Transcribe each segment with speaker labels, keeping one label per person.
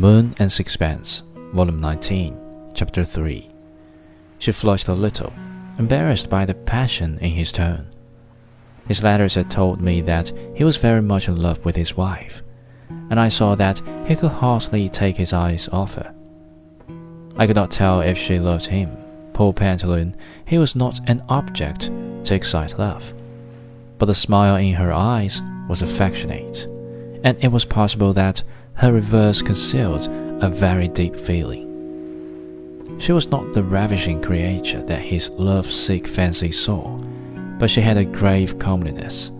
Speaker 1: Moon and Sixpence, Volume 19, Chapter 3. She flushed a little, embarrassed by the passion in his tone. His letters had told me that he was very much in love with his wife, and I saw that he could hardly take his eyes off her. I could not tell if she loved him. Poor Pantaloon, he was not an object to excite love. But the smile in her eyes was affectionate, and it was possible that her reverse concealed a very deep feeling. She was not the ravishing creature that his love-sick fancy saw, but she had a grave comeliness.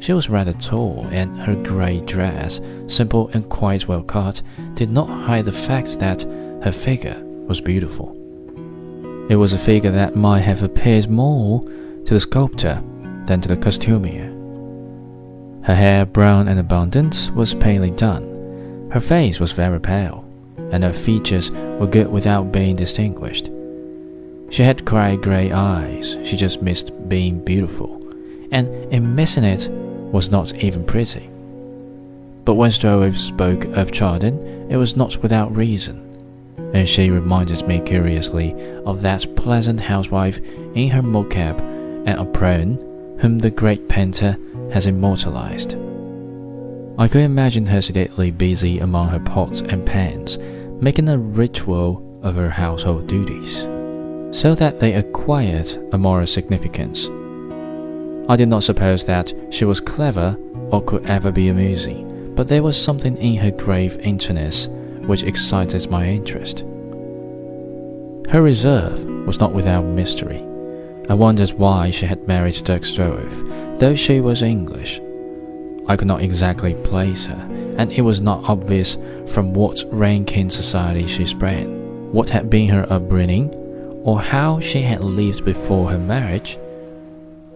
Speaker 1: She was rather tall, and her grey dress, simple and quite well cut, did not hide the fact that her figure was beautiful. It was a figure that might have appeared more to the sculptor than to the costumier. Her hair, brown and abundant, was palely done, her face was very pale, and her features were good without being distinguished. She had quite grey eyes, she just missed being beautiful, and in missing it was not even pretty. But when Stroeve spoke of Chardin, it was not without reason, and she reminded me curiously of that pleasant housewife in her mob-cap and apron whom the great painter has immortalized. I could imagine her sedately busy among her pots and pans, making a ritual of her household duties, so that they acquired a moral significance. I did not suppose that she was clever or could ever be amusing, but there was something in her grave interness which excited my interest. Her reserve was not without mystery. I wondered why she had married Dirk Stroeve, though she was English I could not exactly place her, and it was not obvious from what rank in society she sprang, what had been her upbringing, or how she had lived before her marriage.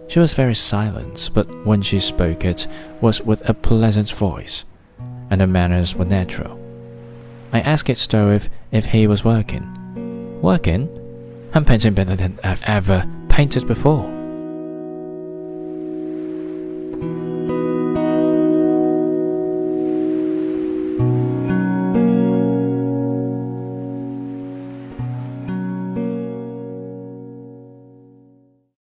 Speaker 1: She was very silent, but when she spoke it was with a pleasant voice, and her manners were natural. I asked Stroeve if he was working. Working? I'm painting better than I've ever painted before.